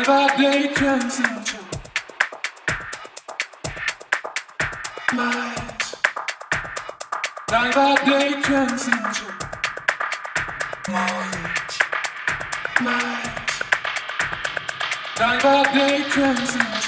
night by day cleansing night by day cleansing you. night, night by day cleansing.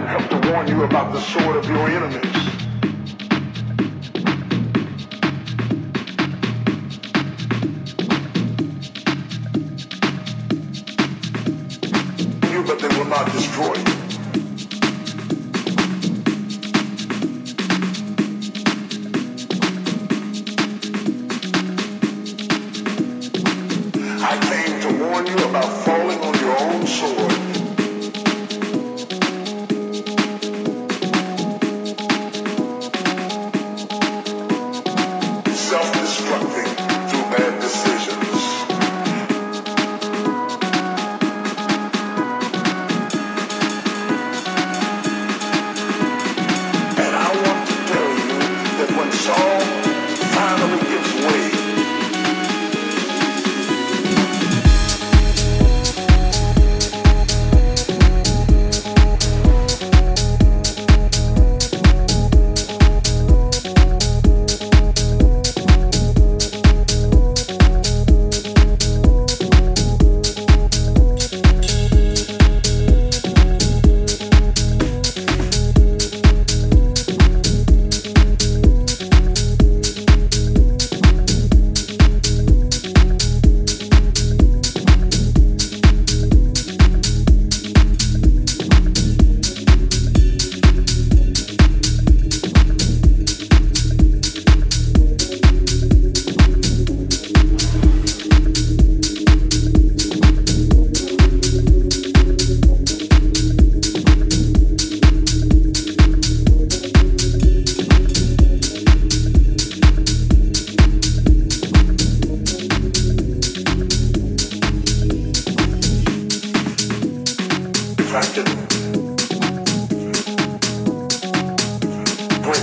have to warn you about the sword of your enemies. You, but they will not destroy you.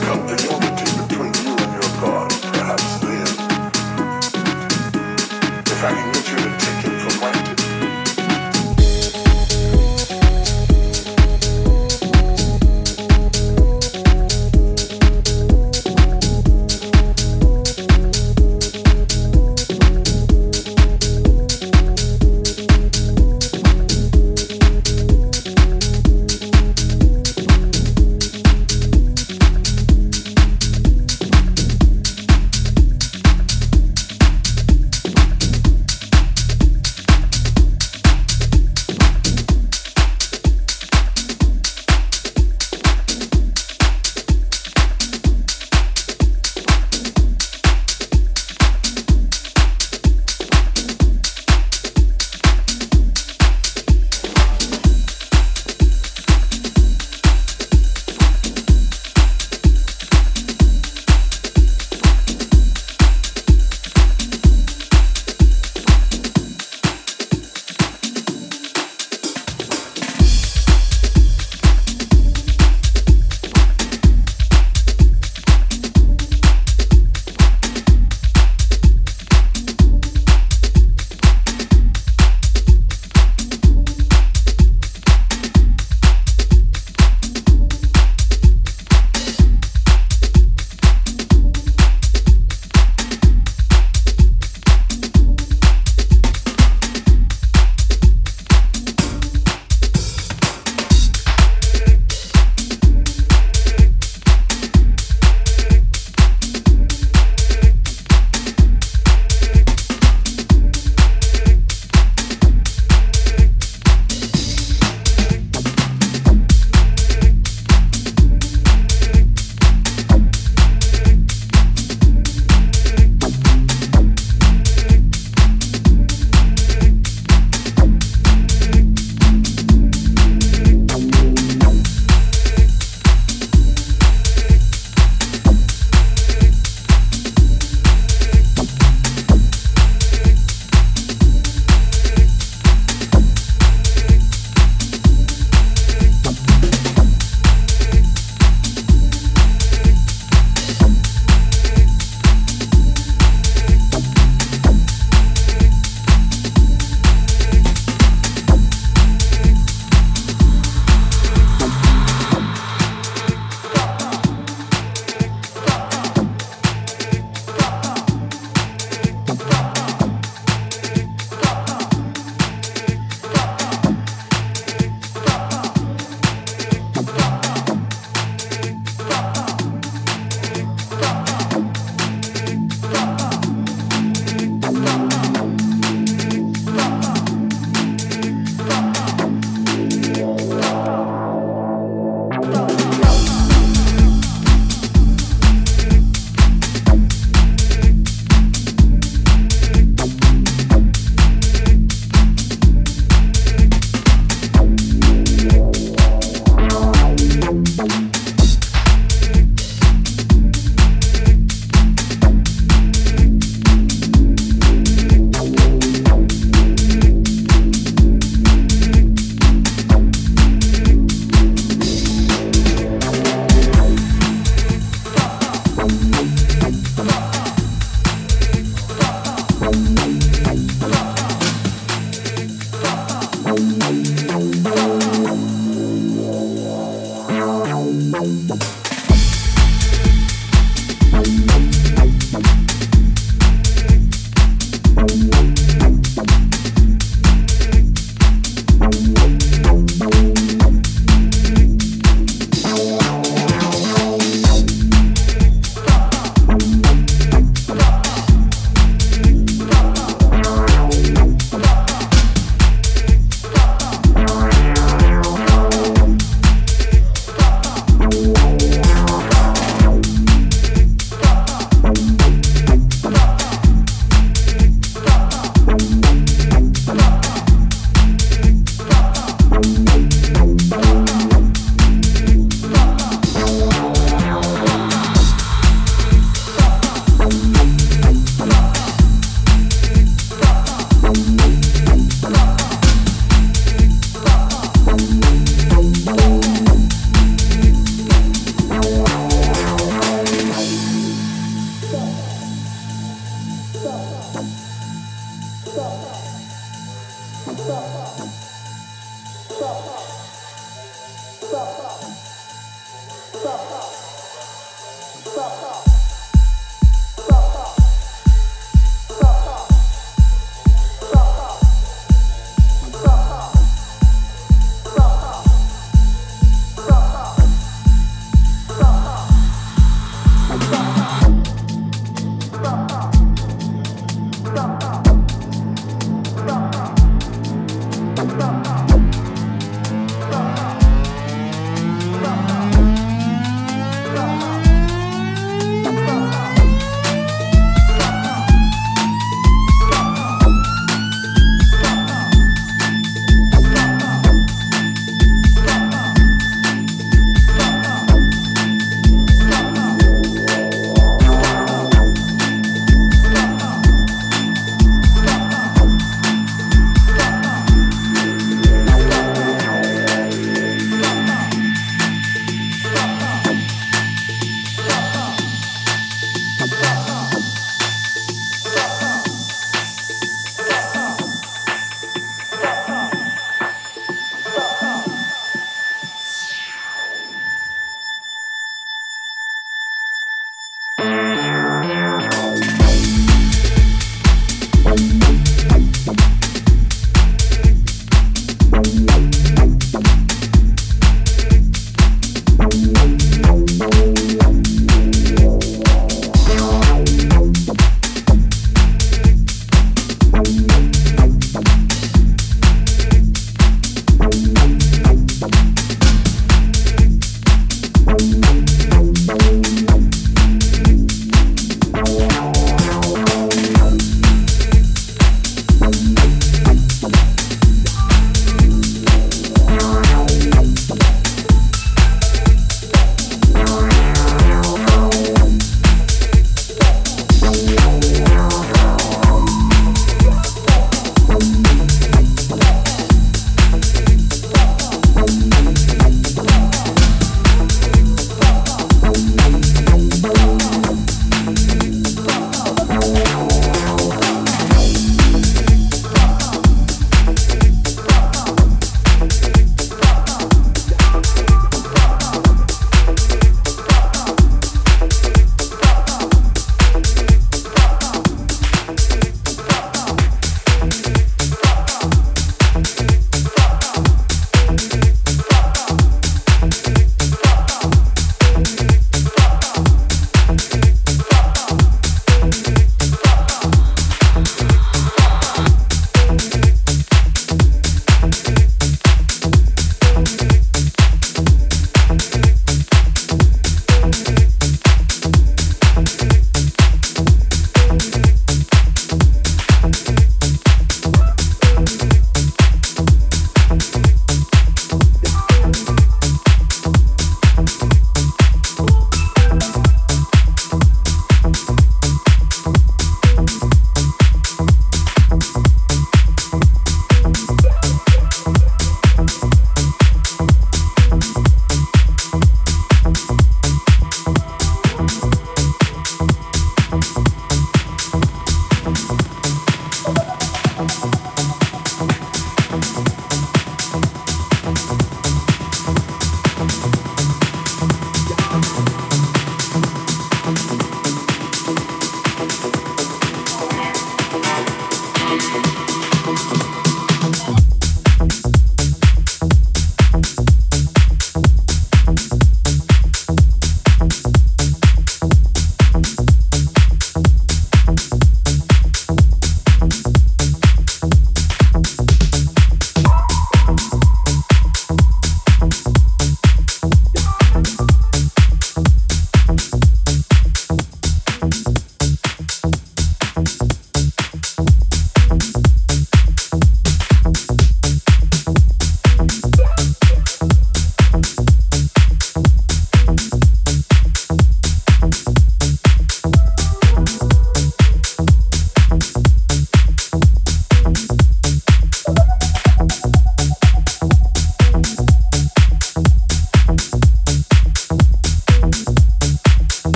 Come on your